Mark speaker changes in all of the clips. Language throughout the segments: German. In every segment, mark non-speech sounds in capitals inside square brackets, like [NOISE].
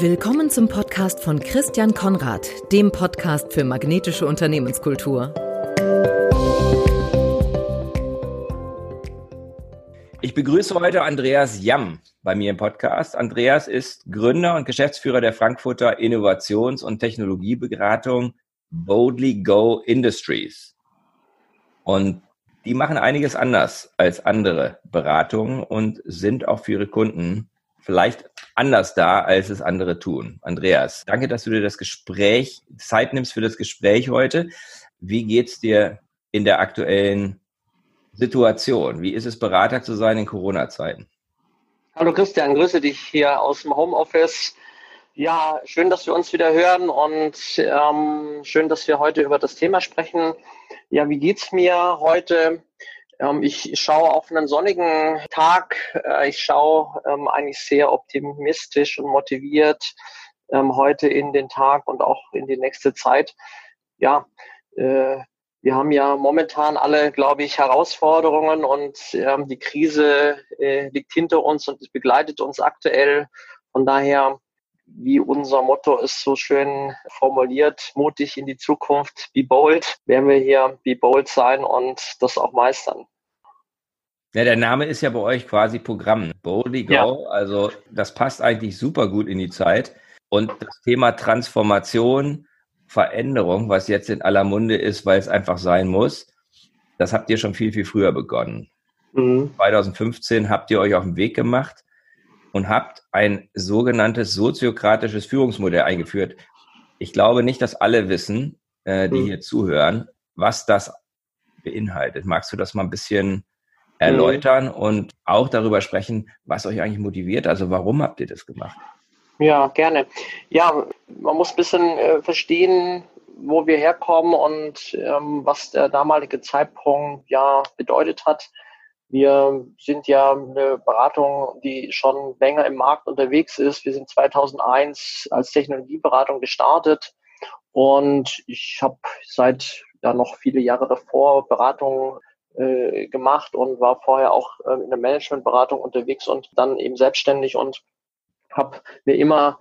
Speaker 1: Willkommen zum Podcast von Christian Konrad, dem Podcast für magnetische Unternehmenskultur.
Speaker 2: Ich begrüße heute Andreas Jamm bei mir im Podcast. Andreas ist Gründer und Geschäftsführer der Frankfurter Innovations- und Technologieberatung Boldly Go Industries. Und die machen einiges anders als andere Beratungen und sind auch für ihre Kunden vielleicht anders da, als es andere tun. Andreas, danke, dass du dir das Gespräch, Zeit nimmst für das Gespräch heute. Wie geht's dir in der aktuellen Situation? Wie ist es, Berater zu sein in Corona-Zeiten?
Speaker 3: Hallo Christian, grüße dich hier aus dem Homeoffice. Ja, schön, dass wir uns wieder hören und ähm, schön, dass wir heute über das Thema sprechen. Ja, wie geht's mir heute? Ähm, ich schaue auf einen sonnigen Tag. Äh, ich schaue ähm, eigentlich sehr optimistisch und motiviert ähm, heute in den Tag und auch in die nächste Zeit. Ja, äh, wir haben ja momentan alle, glaube ich, Herausforderungen und die Krise äh, liegt hinter uns und begleitet uns aktuell. Von daher wie unser Motto ist so schön formuliert, mutig in die Zukunft, be bold, werden wir hier be bold sein und das auch meistern.
Speaker 2: Ja, der Name ist ja bei euch quasi Programm. Boldly Go, ja. also das passt eigentlich super gut in die Zeit. Und das Thema Transformation, Veränderung, was jetzt in aller Munde ist, weil es einfach sein muss, das habt ihr schon viel, viel früher begonnen. Mhm. 2015 habt ihr euch auf den Weg gemacht und habt ein sogenanntes soziokratisches Führungsmodell eingeführt. Ich glaube nicht, dass alle wissen, äh, die mhm. hier zuhören, was das beinhaltet. Magst du das mal ein bisschen erläutern mhm. und auch darüber sprechen, was euch eigentlich motiviert? Also warum habt ihr das gemacht?
Speaker 3: Ja, gerne. Ja, man muss ein bisschen äh, verstehen, wo wir herkommen und ähm, was der damalige Zeitpunkt ja bedeutet hat. Wir sind ja eine Beratung, die schon länger im Markt unterwegs ist. Wir sind 2001 als Technologieberatung gestartet und ich habe seit ja noch viele Jahre davor Beratungen äh, gemacht und war vorher auch äh, in der Managementberatung unterwegs und dann eben selbstständig und habe mir immer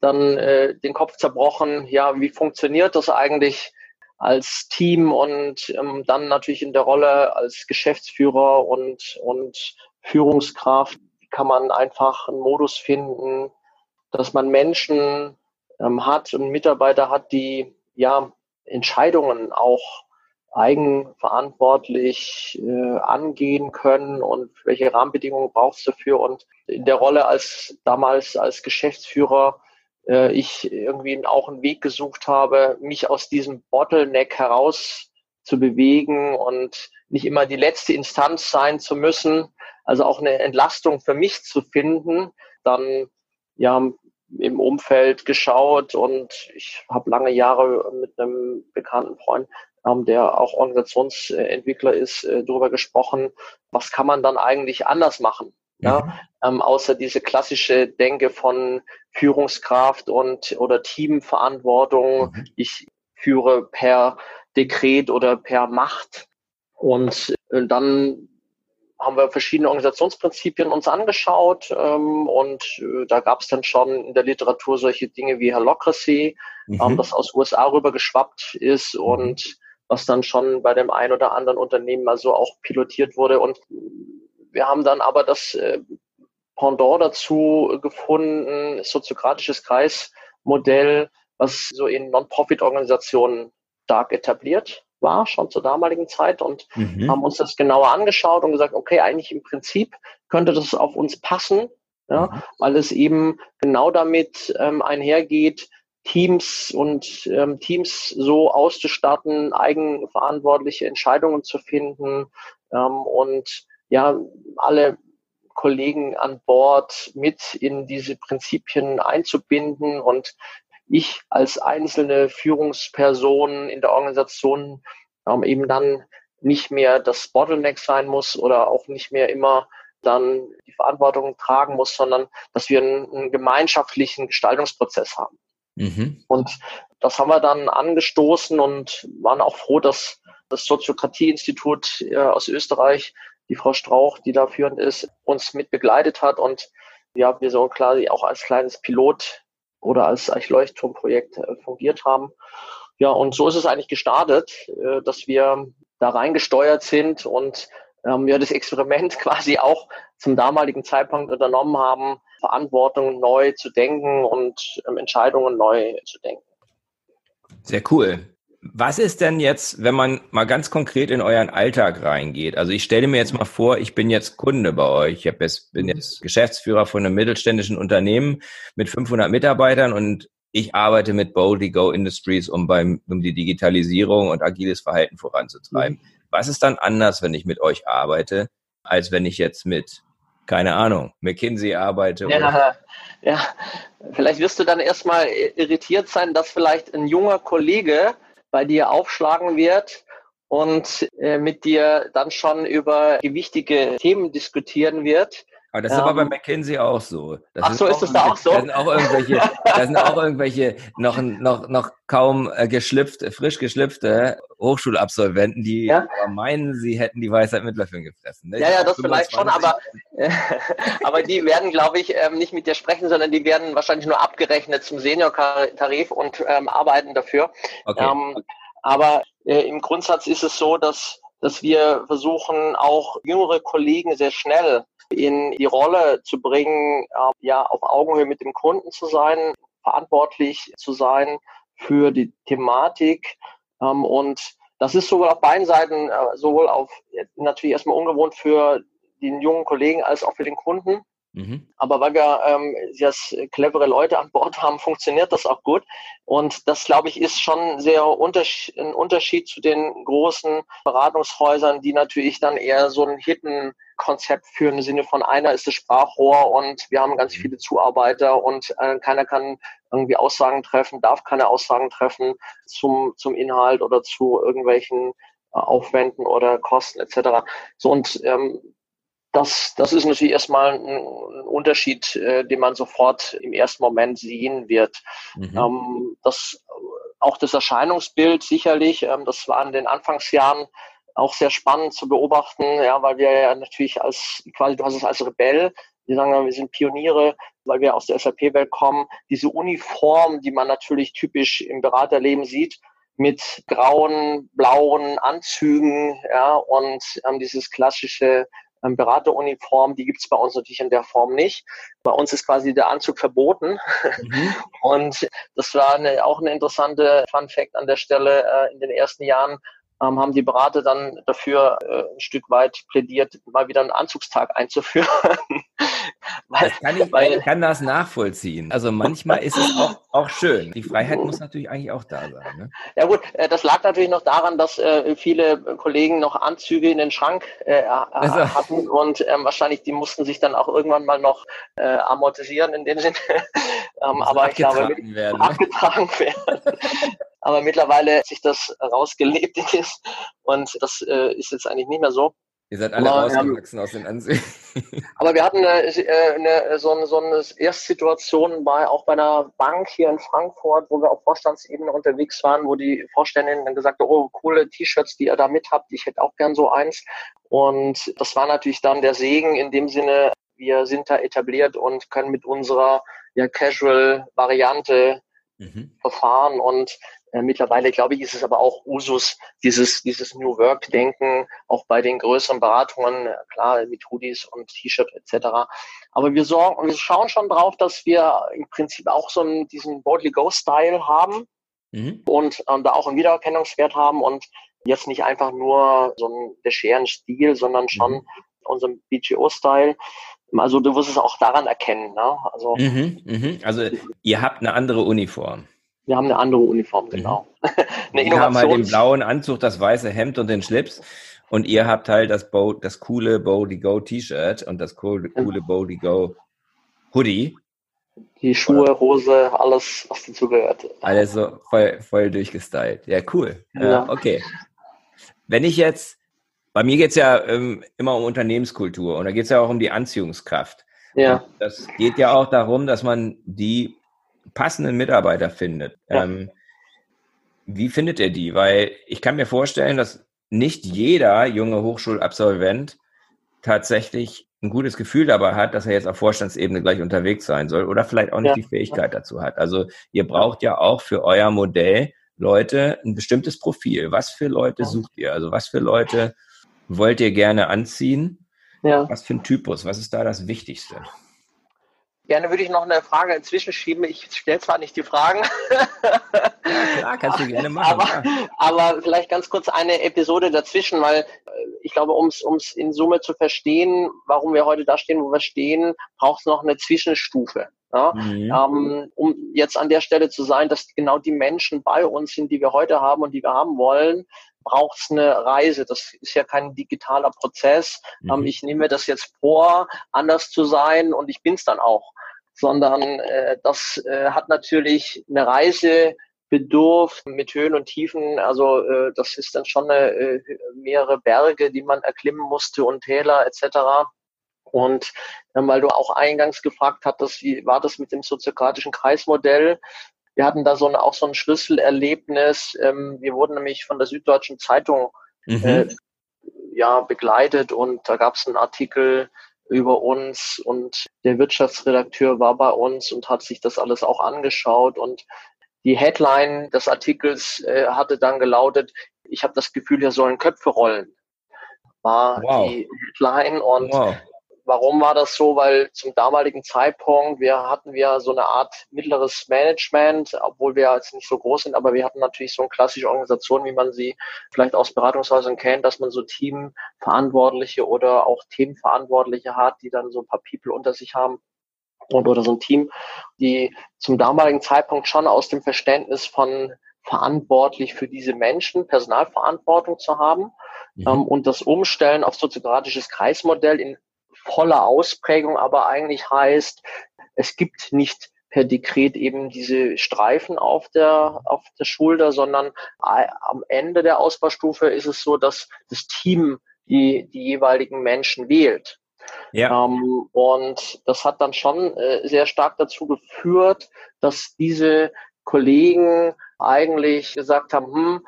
Speaker 3: dann äh, den Kopf zerbrochen, ja, wie funktioniert das eigentlich? als Team und ähm, dann natürlich in der Rolle als Geschäftsführer und, und Führungskraft kann man einfach einen Modus finden, dass man Menschen ähm, hat und Mitarbeiter hat, die ja Entscheidungen auch eigenverantwortlich äh, angehen können und welche Rahmenbedingungen braucht es dafür. Und in der Rolle als damals als Geschäftsführer äh, ich irgendwie auch einen Weg gesucht habe, mich aus diesem Bottleneck heraus zu bewegen und nicht immer die letzte Instanz sein zu müssen, also auch eine Entlastung für mich zu finden, dann ja im Umfeld geschaut und ich habe lange Jahre mit einem bekannten Freund, der auch Organisationsentwickler ist, äh, darüber gesprochen, was kann man dann eigentlich anders machen? Ja, mhm. ähm, außer diese klassische Denke von Führungskraft und oder Teamverantwortung. Mhm. Ich führe per Dekret oder per Macht. Und äh, dann haben wir verschiedene Organisationsprinzipien uns angeschaut ähm, und äh, da gab es dann schon in der Literatur solche Dinge wie Holocracy, ähm, mhm. ähm, das aus USA rüber geschwappt ist mhm. und was dann schon bei dem ein oder anderen Unternehmen mal so auch pilotiert wurde und wir haben dann aber das äh, Pendant dazu gefunden, soziokratisches Kreismodell, was so in Non-Profit-Organisationen stark etabliert war, schon zur damaligen Zeit und mhm. haben uns das genauer angeschaut und gesagt, okay, eigentlich im Prinzip könnte das auf uns passen, ja, mhm. weil es eben genau damit ähm, einhergeht, Teams und ähm, Teams so auszustatten, eigenverantwortliche Entscheidungen zu finden ähm, und ja, alle Kollegen an Bord mit in diese Prinzipien einzubinden und ich als einzelne Führungsperson in der Organisation ähm, eben dann nicht mehr das Bottleneck sein muss oder auch nicht mehr immer dann die Verantwortung tragen muss, sondern dass wir einen, einen gemeinschaftlichen Gestaltungsprozess haben. Mhm. Und das haben wir dann angestoßen und waren auch froh, dass das Soziokratie-Institut äh, aus Österreich die Frau Strauch, die da führend ist, uns mit begleitet hat und ja, wir so quasi auch als kleines Pilot oder als Leuchtturmprojekt äh, fungiert haben. Ja, und so ist es eigentlich gestartet, äh, dass wir da reingesteuert sind und ähm, ja, das Experiment [LAUGHS] quasi auch zum damaligen Zeitpunkt unternommen haben, Verantwortung neu zu denken und ähm, Entscheidungen neu zu denken.
Speaker 2: Sehr cool. Was ist denn jetzt, wenn man mal ganz konkret in euren Alltag reingeht? Also ich stelle mir jetzt mal vor, ich bin jetzt Kunde bei euch. Ich jetzt, bin jetzt Geschäftsführer von einem mittelständischen Unternehmen mit 500 Mitarbeitern und ich arbeite mit Boldly Go Industries, um beim, um die Digitalisierung und agiles Verhalten voranzutreiben. Mhm. Was ist dann anders, wenn ich mit euch arbeite, als wenn ich jetzt mit, keine Ahnung, McKinsey arbeite?
Speaker 3: Ja, ja. vielleicht wirst du dann erstmal irritiert sein, dass vielleicht ein junger Kollege bei dir aufschlagen wird und äh, mit dir dann schon über gewichtige Themen diskutieren wird
Speaker 2: aber das ist aber bei ähm. McKinsey auch so.
Speaker 3: Das ach so, ist das da auch so?
Speaker 2: Da sind auch irgendwelche, [LAUGHS] da sind auch irgendwelche noch, noch, noch kaum äh, geschlüpft, frisch geschlüpfte Hochschulabsolventen, die ja? meinen, sie hätten die Weisheit mit Löffeln gefressen.
Speaker 3: Ne? Ja, ja, das vielleicht schon, aber, [LAUGHS] aber die werden, glaube ich, ähm, nicht mit dir sprechen, sondern die werden wahrscheinlich nur abgerechnet zum Senior-Tarif und ähm, arbeiten dafür. Okay. Ähm, aber äh, im Grundsatz ist es so, dass dass wir versuchen, auch jüngere Kollegen sehr schnell in die Rolle zu bringen, äh, ja, auf Augenhöhe mit dem Kunden zu sein, verantwortlich zu sein für die Thematik. Ähm, und das ist sowohl auf beiden Seiten, äh, sowohl auf natürlich erstmal ungewohnt für den jungen Kollegen als auch für den Kunden. Mhm. Aber weil wir ähm, jetzt clevere Leute an Bord [LAUGHS] haben, funktioniert das auch gut. Und das, glaube ich, ist schon sehr unterschied, ein Unterschied zu den großen Beratungshäusern, die natürlich dann eher so ein Hidden Konzept führen im Sinne von einer ist das Sprachrohr und wir haben ganz mhm. viele Zuarbeiter und äh, keiner kann irgendwie Aussagen treffen, darf keine Aussagen treffen zum, zum Inhalt oder zu irgendwelchen äh, Aufwänden oder Kosten etc. So und ähm, das, das ist natürlich erstmal ein, ein Unterschied, äh, den man sofort im ersten Moment sehen wird. Mhm. Ähm, das, auch das Erscheinungsbild sicherlich, ähm, das war in den Anfangsjahren auch sehr spannend zu beobachten, ja, weil wir ja natürlich als, quasi, du hast es als Rebell, wir sagen, wir sind Pioniere, weil wir aus der SAP-Welt kommen. Diese Uniform, die man natürlich typisch im Beraterleben sieht, mit grauen, blauen Anzügen, ja, und ähm, dieses klassische ähm, Berateruniform, die gibt's bei uns natürlich in der Form nicht. Bei uns ist quasi der Anzug verboten. Mhm. [LAUGHS] Und das war eine, auch eine interessante Fun Fact an der Stelle. Äh, in den ersten Jahren ähm, haben die Berater dann dafür äh, ein Stück weit plädiert, mal wieder einen Anzugstag einzuführen. [LAUGHS]
Speaker 2: weil, kann ich, weil, ich kann das nachvollziehen. Also manchmal ist es auch, auch schön. Die Freiheit muss natürlich eigentlich auch da sein. Ne?
Speaker 3: Ja gut, äh, das lag natürlich noch daran, dass äh, viele Kollegen noch Anzüge in den Schrank äh, also. hatten und ähm, wahrscheinlich die mussten sich dann auch irgendwann mal noch äh, amortisieren in dem Sinne. [LAUGHS] ähm, aber ich glaube, werden, ne? abgetragen [LAUGHS] werden. Aber mittlerweile hat sich das rausgelebt [LAUGHS] ist und das äh, ist jetzt eigentlich nicht mehr so.
Speaker 2: Ihr seid alle aber, rausgewachsen aus den Ansehen. [LAUGHS]
Speaker 3: aber wir hatten eine, eine, so, eine, so eine Erstsituation bei, auch bei einer Bank hier in Frankfurt, wo wir auf Vorstandsebene unterwegs waren, wo die Vorständin dann gesagt hat, oh, coole T-Shirts, die ihr da mit habt, ich hätte auch gern so eins. Und das war natürlich dann der Segen in dem Sinne, wir sind da etabliert und können mit unserer ja, Casual-Variante mhm. verfahren und mittlerweile, glaube ich, ist es aber auch Usus, dieses, dieses New Work-Denken, auch bei den größeren Beratungen, äh, klar, mit Hoodies und T-Shirt etc. Aber wir, sorgen, wir schauen schon drauf, dass wir im Prinzip auch so einen, diesen Boldly Go-Style haben mhm. und ähm, da auch einen Wiedererkennungswert haben und jetzt nicht einfach nur so ein der scheren Stil, sondern schon mhm. unseren BGO-Style. Also du wirst es auch daran erkennen. Ne?
Speaker 2: Also, mhm, mh. also ihr habt eine andere Uniform.
Speaker 3: Wir haben eine andere Uniform, mhm. genau. [LAUGHS]
Speaker 2: eine Wir haben halt den blauen Anzug, das weiße Hemd und den Schlips. Und ihr habt halt das, Bo das coole Boldly Go T-Shirt und das coole, coole Boldly Go Hoodie.
Speaker 3: Die Schuhe, Oder? Hose, alles, was dazu gehört.
Speaker 2: Alles so voll, voll durchgestylt. Ja, cool. Ja. Äh, okay. Wenn ich jetzt, bei mir geht's ja ähm, immer um Unternehmenskultur und da geht's ja auch um die Anziehungskraft. Ja. Und das geht ja auch darum, dass man die passenden Mitarbeiter findet. Ja. Ähm, wie findet ihr die? Weil ich kann mir vorstellen, dass nicht jeder junge Hochschulabsolvent tatsächlich ein gutes Gefühl dabei hat, dass er jetzt auf Vorstandsebene gleich unterwegs sein soll oder vielleicht auch nicht ja. die Fähigkeit dazu hat. Also ihr braucht ja auch für euer Modell Leute ein bestimmtes Profil. Was für Leute sucht ihr? Also was für Leute wollt ihr gerne anziehen? Ja. Was für ein Typus? Was ist da das Wichtigste?
Speaker 3: Gerne würde ich noch eine Frage inzwischen schieben. Ich stelle zwar nicht die Fragen.
Speaker 2: Ja, klar, kannst du [LAUGHS] gerne machen.
Speaker 3: aber, aber, vielleicht ganz kurz eine Episode dazwischen, weil äh, ich glaube, um es in Summe zu verstehen, warum wir heute da stehen, wo wir stehen, braucht es noch eine Zwischenstufe. Ja? Mhm. Ähm, um jetzt an der Stelle zu sein, dass genau die Menschen bei uns sind, die wir heute haben und die wir haben wollen, braucht es eine Reise. Das ist ja kein digitaler Prozess. Mhm. Ähm, ich nehme das jetzt vor, anders zu sein und ich bin es dann auch. Sondern äh, das äh, hat natürlich eine Reise bedurft mit Höhen und Tiefen. Also äh, das ist dann schon eine, äh, mehrere Berge, die man erklimmen musste und Täler etc. Und äh, weil du auch eingangs gefragt hattest, wie war das mit dem soziokratischen Kreismodell? Wir hatten da so ein, auch so ein Schlüsselerlebnis. Ähm, wir wurden nämlich von der Süddeutschen Zeitung mhm. äh, ja, begleitet und da gab es einen Artikel über uns und der Wirtschaftsredakteur war bei uns und hat sich das alles auch angeschaut und die Headline des Artikels äh, hatte dann gelautet, ich habe das Gefühl, hier sollen Köpfe rollen. War wow. die Headline und wow. Warum war das so? Weil zum damaligen Zeitpunkt, wir hatten wir so eine Art mittleres Management, obwohl wir jetzt nicht so groß sind, aber wir hatten natürlich so eine klassische Organisation, wie man sie vielleicht aus Beratungshäusern kennt, dass man so Teamverantwortliche oder auch Themenverantwortliche hat, die dann so ein paar People unter sich haben und oder so ein Team, die zum damaligen Zeitpunkt schon aus dem Verständnis von verantwortlich für diese Menschen, Personalverantwortung zu haben mhm. ähm, und das Umstellen auf soziokratisches Kreismodell in voller Ausprägung aber eigentlich heißt, es gibt nicht per Dekret eben diese Streifen auf der, auf der Schulter, sondern am Ende der Ausbaustufe ist es so, dass das Team die, die jeweiligen Menschen wählt. Ja. Ähm, und das hat dann schon äh, sehr stark dazu geführt, dass diese Kollegen eigentlich gesagt haben, hm,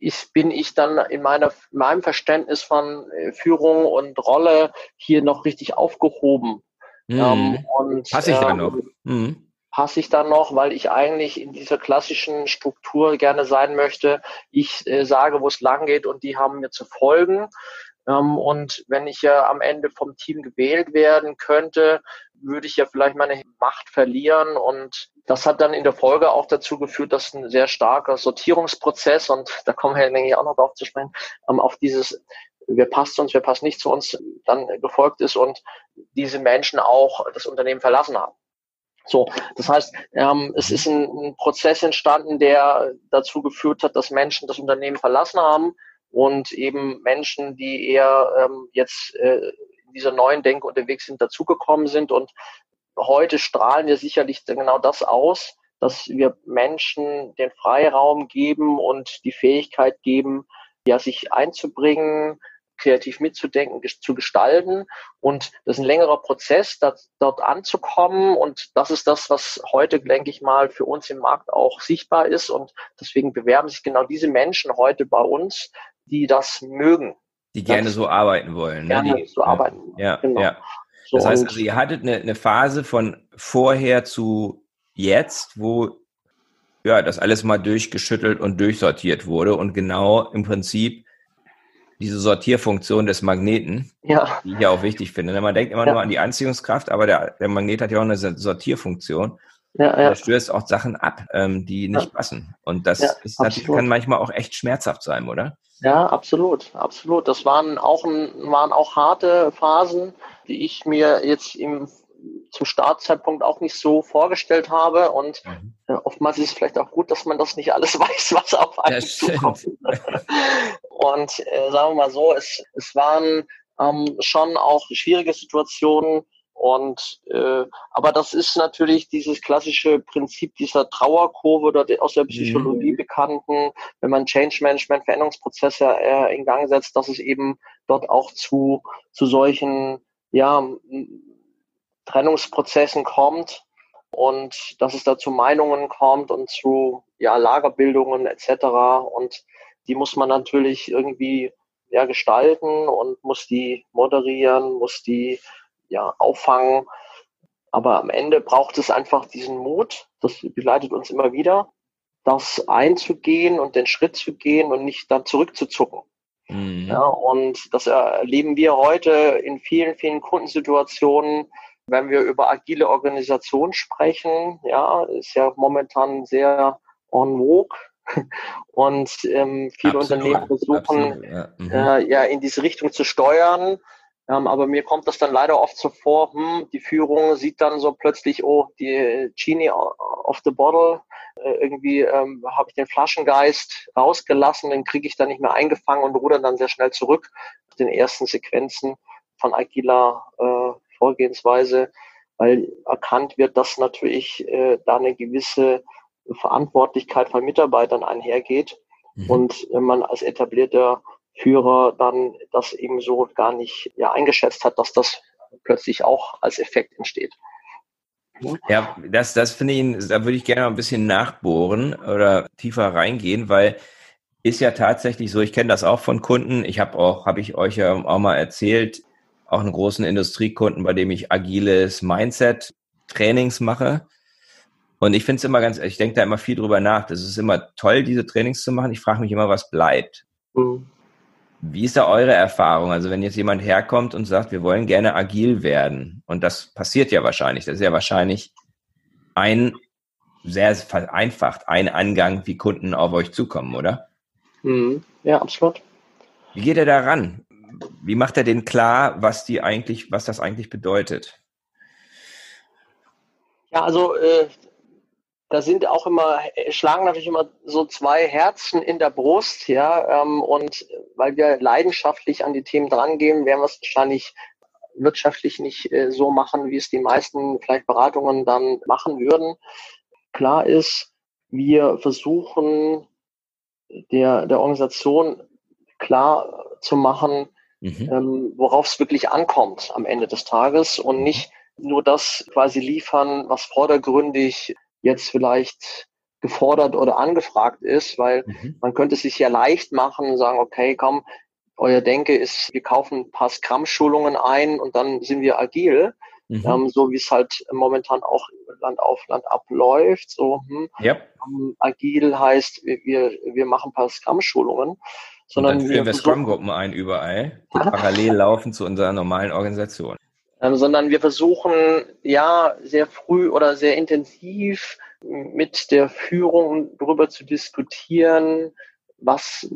Speaker 3: ist, bin ich dann in meiner, meinem Verständnis von äh, Führung und Rolle hier noch richtig aufgehoben.
Speaker 2: Mhm. Ähm, und, passe ich ähm, dann noch? Mhm.
Speaker 3: Passe ich dann noch, weil ich eigentlich in dieser klassischen Struktur gerne sein möchte. Ich äh, sage, wo es lang geht und die haben mir zu folgen. Ähm, und wenn ich ja am Ende vom Team gewählt werden könnte, würde ich ja vielleicht meine Macht verlieren. Und das hat dann in der Folge auch dazu geführt, dass ein sehr starker Sortierungsprozess, und da kommen wir, denke ich, auch noch drauf zu sprechen, ähm, auf dieses wer passt uns, wer passt nicht zu uns, dann gefolgt ist und diese Menschen auch das Unternehmen verlassen haben. So, das heißt, ähm, es ist ein, ein, Prozess entstanden, der dazu geführt hat, dass Menschen das Unternehmen verlassen haben und eben Menschen, die eher ähm, jetzt äh, dieser neuen Denke unterwegs sind, dazugekommen sind. Und heute strahlen wir sicherlich genau das aus, dass wir Menschen den Freiraum geben und die Fähigkeit geben, ja, sich einzubringen, kreativ mitzudenken, zu gestalten. Und das ist ein längerer Prozess, das, dort anzukommen. Und das ist das, was heute, denke ich mal, für uns im Markt auch sichtbar ist. Und deswegen bewerben sich genau diese Menschen heute bei uns, die das mögen.
Speaker 2: Die gerne das so arbeiten wollen.
Speaker 3: Ne? Gerne
Speaker 2: die,
Speaker 3: so arbeiten.
Speaker 2: Ja, genau. ja. Das heißt, also ihr hattet eine, eine Phase von vorher zu jetzt, wo ja, das alles mal durchgeschüttelt und durchsortiert wurde und genau im Prinzip diese Sortierfunktion des Magneten, ja. die ich ja auch wichtig finde. Man denkt immer ja. nur an die Anziehungskraft, aber der, der Magnet hat ja auch eine Sortierfunktion. Ja, ja. Der stößt auch Sachen ab, ähm, die nicht ja. passen. Und das ja, ist natürlich, kann manchmal auch echt schmerzhaft sein, oder?
Speaker 3: Ja, absolut, absolut. Das waren auch, waren auch harte Phasen, die ich mir jetzt im, zum Startzeitpunkt auch nicht so vorgestellt habe. Und mhm. äh, oftmals ist es vielleicht auch gut, dass man das nicht alles [LAUGHS] weiß, was auf einen zukommt. Und äh, sagen wir mal so, es, es waren ähm, schon auch schwierige Situationen, und äh, aber das ist natürlich dieses klassische Prinzip dieser Trauerkurve oder aus der Psychologie mhm. bekannten, wenn man Change Management, Veränderungsprozesse äh, in Gang setzt, dass es eben dort auch zu zu solchen ja Trennungsprozessen kommt und dass es da zu Meinungen kommt und zu ja Lagerbildungen etc. Und die muss man natürlich irgendwie ja gestalten und muss die moderieren, muss die ja, auffangen. Aber am Ende braucht es einfach diesen Mut, das begleitet uns immer wieder, das einzugehen und den Schritt zu gehen und nicht dann zurückzuzucken. Mhm. Ja, und das erleben wir heute in vielen, vielen Kundensituationen, wenn wir über agile Organisation sprechen. Ja, ist ja momentan sehr on vogue. [LAUGHS] Und ähm, viele absolut, Unternehmen versuchen, absolut, ja. Mhm. Äh, ja in diese Richtung zu steuern. Ähm, aber mir kommt das dann leider oft so vor, hm, die Führung sieht dann so plötzlich, oh, die Genie of the Bottle, äh, irgendwie ähm, habe ich den Flaschengeist rausgelassen, den kriege ich dann nicht mehr eingefangen und ruder dann sehr schnell zurück. Den ersten Sequenzen von agiler äh, Vorgehensweise, weil erkannt wird, dass natürlich äh, da eine gewisse Verantwortlichkeit von Mitarbeitern einhergeht mhm. und wenn man als etablierter Führer dann das eben so gar nicht ja, eingeschätzt hat, dass das plötzlich auch als Effekt entsteht.
Speaker 2: Ja, das, das finde ich, da würde ich gerne ein bisschen nachbohren oder tiefer reingehen, weil ist ja tatsächlich so, ich kenne das auch von Kunden. Ich habe auch, habe ich euch ja auch mal erzählt, auch einen großen Industriekunden, bei dem ich agiles Mindset-Trainings mache. Und ich finde es immer ganz, ich denke da immer viel drüber nach. Das ist immer toll, diese Trainings zu machen. Ich frage mich immer, was bleibt. Mhm. Wie ist da eure Erfahrung? Also wenn jetzt jemand herkommt und sagt, wir wollen gerne agil werden, und das passiert ja wahrscheinlich, das ist ja wahrscheinlich ein sehr vereinfacht, ein Angang, wie Kunden auf euch zukommen, oder?
Speaker 3: Mhm. Ja, absolut.
Speaker 2: Wie geht er da ran? Wie macht er denn klar, was die eigentlich, was das eigentlich bedeutet?
Speaker 3: Ja, also äh, da sind auch immer, schlagen natürlich immer so zwei Herzen in der Brust, ja, ähm, und weil wir leidenschaftlich an die Themen drangehen, werden wir es wahrscheinlich wirtschaftlich nicht äh, so machen, wie es die meisten vielleicht Beratungen dann machen würden. Klar ist, wir versuchen der, der Organisation klar zu machen, mhm. ähm, worauf es wirklich ankommt am Ende des Tages und nicht nur das quasi liefern, was vordergründig jetzt vielleicht gefordert oder angefragt ist, weil mhm. man könnte es sich ja leicht machen und sagen, okay, komm, euer Denke ist, wir kaufen ein paar Scrum-Schulungen ein und dann sind wir agil. Mhm. Ähm, so wie es halt momentan auch Land auf Land abläuft. So, hm, yep. ähm, agil heißt, wir, wir machen ein paar Scrum-Schulungen.
Speaker 2: Sondern und dann führen wir, wir Scrum-Gruppen ein überall, die [LAUGHS] parallel laufen zu unserer normalen Organisation
Speaker 3: ähm, sondern wir versuchen ja sehr früh oder sehr intensiv mit der Führung darüber zu diskutieren, was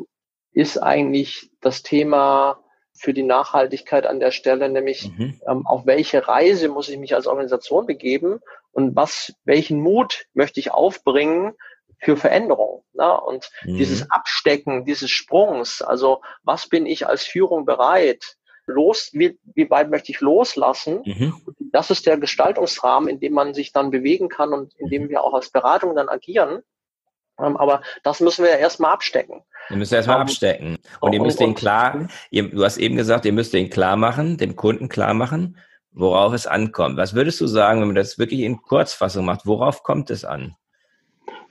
Speaker 3: ist eigentlich das Thema für die Nachhaltigkeit an der Stelle, nämlich mhm. ähm, auf welche Reise muss ich mich als Organisation begeben und was, welchen Mut möchte ich aufbringen für Veränderung. Ne? Und mhm. dieses Abstecken dieses Sprungs, also was bin ich als Führung bereit, los, wie, wie weit möchte ich loslassen. Mhm. Das ist der Gestaltungsrahmen, in dem man sich dann bewegen kann und in dem wir auch als Beratung dann agieren. Ähm, aber das müssen wir ja erstmal abstecken.
Speaker 2: Ihr müsst erstmal um, ähm, abstecken. Und ihr müsst den klar, ihr, du hast eben gesagt, ihr müsst den klar machen, dem Kunden klar machen, worauf es ankommt. Was würdest du sagen, wenn man das wirklich in Kurzfassung macht? Worauf kommt es an?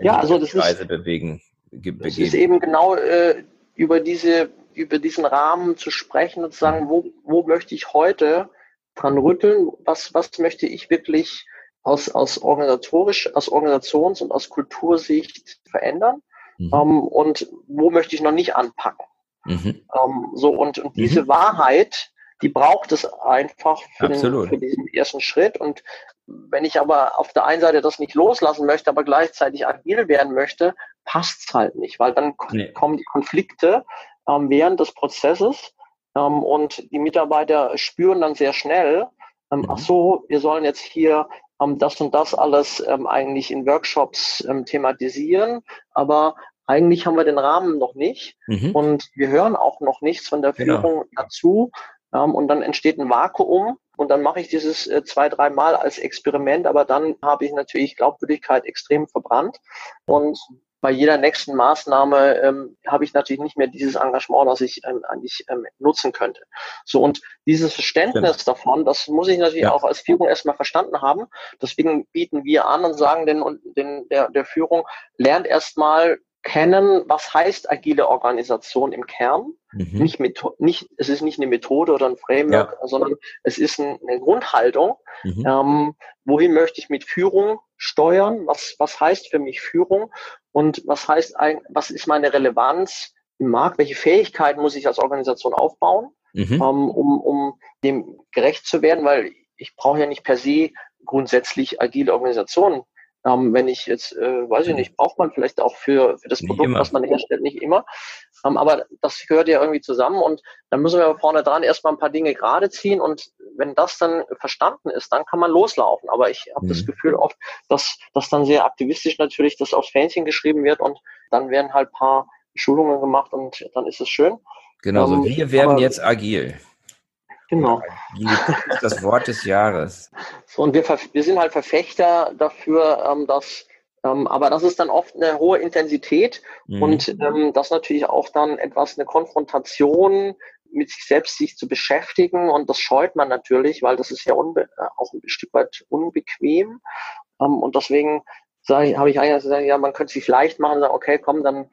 Speaker 3: Ja, also das ist,
Speaker 2: bewegen,
Speaker 3: das ist eben genau äh, über diese über diesen Rahmen zu sprechen und zu sagen, wo, wo möchte ich heute dran rütteln? Was, was möchte ich wirklich aus, aus organisatorisch, aus Organisations- und aus Kultursicht verändern? Mhm. Ähm, und wo möchte ich noch nicht anpacken? Mhm. Ähm, so, und, und diese mhm. Wahrheit, die braucht es einfach für, den, für diesen ersten Schritt. Und wenn ich aber auf der einen Seite das nicht loslassen möchte, aber gleichzeitig agil werden möchte, passt es halt nicht, weil dann nee. kommen die Konflikte ähm, während des Prozesses ähm, und die Mitarbeiter spüren dann sehr schnell, ähm, mhm. ach so, wir sollen jetzt hier ähm, das und das alles ähm, eigentlich in Workshops ähm, thematisieren, aber eigentlich haben wir den Rahmen noch nicht mhm. und wir hören auch noch nichts von der genau. Führung genau. dazu und dann entsteht ein Vakuum und dann mache ich dieses äh, zwei, dreimal als Experiment, aber dann habe ich natürlich Glaubwürdigkeit extrem verbrannt und bei jeder nächsten Maßnahme ähm, habe ich natürlich nicht mehr dieses Engagement, das ich ähm, eigentlich ähm, nutzen könnte. So und dieses Verständnis Stimmt. davon, das muss ich natürlich ja. auch als Führung erstmal verstanden haben. Deswegen bieten wir an und sagen den, den der, der Führung, lernt erstmal kennen, was heißt agile Organisation im Kern. Mhm. Nicht, nicht, es ist nicht eine Methode oder ein Framework, ja. sondern es ist ein, eine Grundhaltung. Mhm. Ähm, wohin möchte ich mit Führung steuern? Was, was heißt für mich Führung? Und was heißt, ein, was ist meine Relevanz im Markt? Welche Fähigkeiten muss ich als Organisation aufbauen, mhm. ähm, um, um dem gerecht zu werden? Weil ich brauche ja nicht per se grundsätzlich agile Organisationen ähm, wenn ich jetzt, äh, weiß ich nicht, braucht man vielleicht auch für, für das nicht Produkt, immer. was man herstellt, nicht immer. Ähm, aber das gehört ja irgendwie zusammen und dann müssen wir vorne dran erstmal ein paar Dinge gerade ziehen und wenn das dann verstanden ist, dann kann man loslaufen. Aber ich habe mhm. das Gefühl oft, dass, dass dann sehr aktivistisch natürlich das aufs Fähnchen geschrieben wird und dann werden halt paar Schulungen gemacht und dann ist es schön.
Speaker 2: Genau, so ähm, wir werden jetzt agil.
Speaker 3: Genau.
Speaker 2: Das Wort des Jahres.
Speaker 3: So, und wir, wir sind halt Verfechter dafür, ähm, dass ähm, aber das ist dann oft eine hohe Intensität mhm. und ähm, das natürlich auch dann etwas eine Konfrontation mit sich selbst sich zu beschäftigen und das scheut man natürlich, weil das ist ja unbe auch ein Stück weit unbequem ähm, und deswegen habe ich eigentlich gesagt, ja, man könnte sich leicht machen, sagen, okay, komm, dann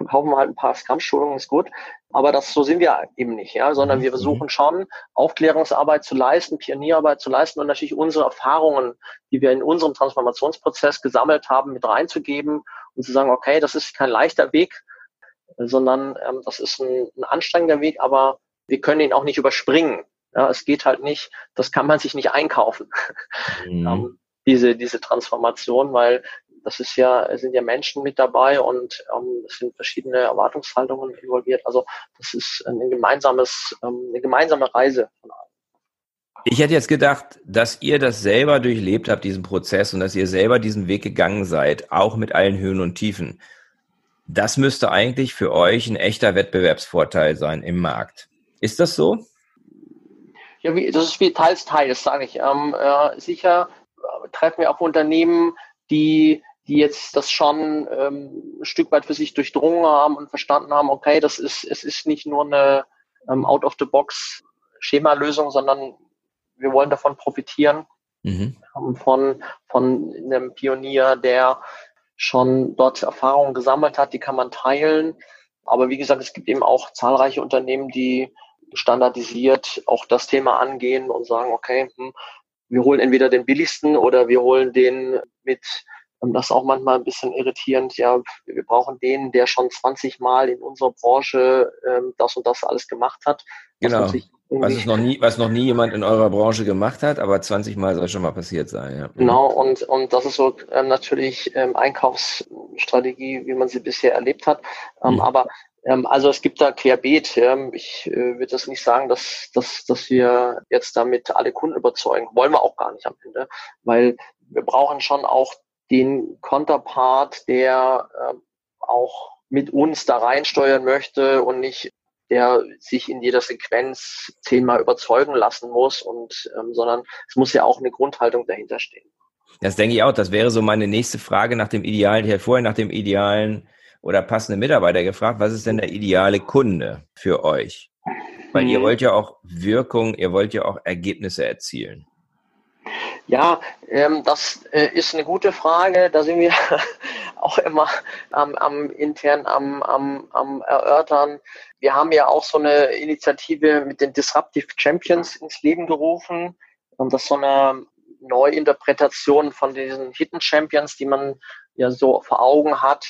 Speaker 3: verkaufen wir halt ein paar Scrum-Schulungen, ist gut. Aber das, so sind wir eben nicht, ja, sondern mhm. wir versuchen schon, Aufklärungsarbeit zu leisten, Pionierarbeit zu leisten und natürlich unsere Erfahrungen, die wir in unserem Transformationsprozess gesammelt haben, mit reinzugeben und zu sagen, okay, das ist kein leichter Weg, sondern ähm, das ist ein, ein anstrengender Weg, aber wir können ihn auch nicht überspringen. Ja, es geht halt nicht, das kann man sich nicht einkaufen. Mhm. [LAUGHS] ähm, diese, diese Transformation, weil das ist ja, es sind ja Menschen mit dabei und ähm, es sind verschiedene Erwartungshaltungen involviert. Also das ist ein gemeinsames, ähm, eine gemeinsame Reise von allen.
Speaker 2: Ich hätte jetzt gedacht, dass ihr das selber durchlebt habt, diesen Prozess, und dass ihr selber diesen Weg gegangen seid, auch mit allen Höhen und Tiefen. Das müsste eigentlich für euch ein echter Wettbewerbsvorteil sein im Markt. Ist das so?
Speaker 3: Ja, wie, das ist wie teils, teils, sage ich. Ähm, äh, sicher äh, treffen wir auch Unternehmen, die die jetzt das schon ähm, ein Stück weit für sich durchdrungen haben und verstanden haben, okay, das ist, es ist nicht nur eine ähm, out-of-the-box Schemalösung, sondern wir wollen davon profitieren. Mhm. Von, von einem Pionier, der schon dort Erfahrungen gesammelt hat, die kann man teilen. Aber wie gesagt, es gibt eben auch zahlreiche Unternehmen, die standardisiert auch das Thema angehen und sagen, okay, hm, wir holen entweder den billigsten oder wir holen den mit das ist auch manchmal ein bisschen irritierend. Ja, wir brauchen den, der schon 20 Mal in unserer Branche ähm, das und das alles gemacht hat.
Speaker 2: Genau. Was, es noch nie, was noch nie jemand in eurer Branche gemacht hat, aber 20 Mal soll schon mal passiert sein. Ja.
Speaker 3: Genau, und, und das ist so ähm, natürlich ähm, Einkaufsstrategie, wie man sie bisher erlebt hat. Ähm, mhm. Aber ähm, also es gibt da querbeet. Ich äh, würde das nicht sagen, dass, dass, dass wir jetzt damit alle Kunden überzeugen. Wollen wir auch gar nicht am Ende, weil wir brauchen schon auch den Konterpart, der äh, auch mit uns da reinsteuern möchte und nicht der sich in jeder Sequenz zehnmal überzeugen lassen muss und ähm, sondern es muss ja auch eine Grundhaltung dahinter stehen.
Speaker 2: Das denke ich auch. Das wäre so meine nächste Frage nach dem idealen. Ich hätte vorher nach dem idealen oder passenden Mitarbeiter gefragt. Was ist denn der ideale Kunde für euch? Weil ihr mhm. wollt ja auch Wirkung, ihr wollt ja auch Ergebnisse erzielen.
Speaker 3: Ja, ähm, das äh, ist eine gute Frage. Da sind wir [LAUGHS] auch immer am, am intern am, am, am erörtern. Wir haben ja auch so eine Initiative mit den Disruptive Champions ins Leben gerufen. Und das ist so eine Neuinterpretation von diesen Hidden Champions, die man ja so vor Augen hat.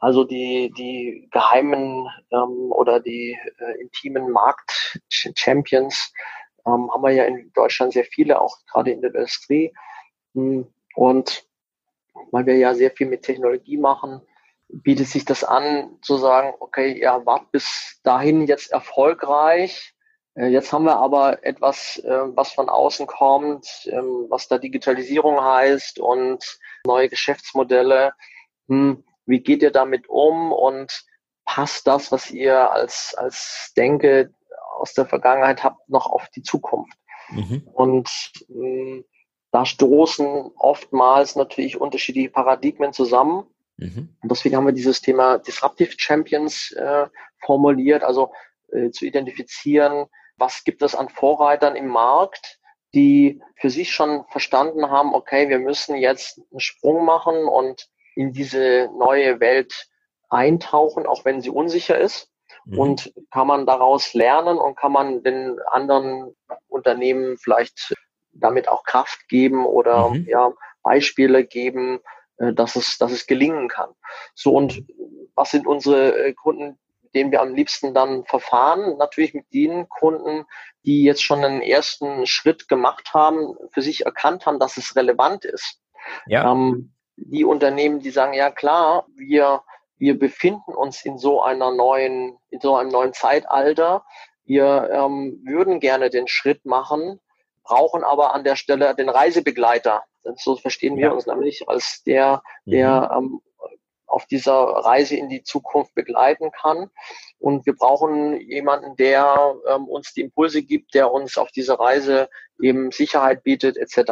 Speaker 3: Also die, die geheimen ähm, oder die äh, intimen Markt-Champions, ähm, haben wir ja in Deutschland sehr viele, auch gerade in der Industrie. Hm, und weil wir ja sehr viel mit Technologie machen, bietet sich das an, zu sagen, okay, ihr wart bis dahin jetzt erfolgreich. Äh, jetzt haben wir aber etwas, äh, was von außen kommt, ähm, was da Digitalisierung heißt und neue Geschäftsmodelle. Hm, wie geht ihr damit um und passt das, was ihr als, als Denke aus der Vergangenheit habt, noch auf die Zukunft. Mhm. Und äh, da stoßen oftmals natürlich unterschiedliche Paradigmen zusammen. Mhm. Und deswegen haben wir dieses Thema Disruptive Champions äh, formuliert, also äh, zu identifizieren, was gibt es an Vorreitern im Markt, die für sich schon verstanden haben, okay, wir müssen jetzt einen Sprung machen und in diese neue Welt eintauchen, auch wenn sie unsicher ist. Mhm. Und kann man daraus lernen und kann man den anderen Unternehmen vielleicht damit auch Kraft geben oder mhm. ja, Beispiele geben, äh, dass es, dass es gelingen kann. So und was sind unsere äh, Kunden, mit denen wir am liebsten dann verfahren? Natürlich mit den Kunden, die jetzt schon einen ersten Schritt gemacht haben, für sich erkannt haben, dass es relevant ist. Ja. Ähm, die Unternehmen, die sagen, ja klar, wir, wir befinden uns in so einer neuen, in so einem neuen Zeitalter. Wir ähm, würden gerne den Schritt machen, brauchen aber an der Stelle den Reisebegleiter. So verstehen wir ja. uns nämlich als der, der mhm. ähm, auf dieser Reise in die Zukunft begleiten kann. Und wir brauchen jemanden, der ähm, uns die Impulse gibt, der uns auf dieser Reise eben Sicherheit bietet, etc.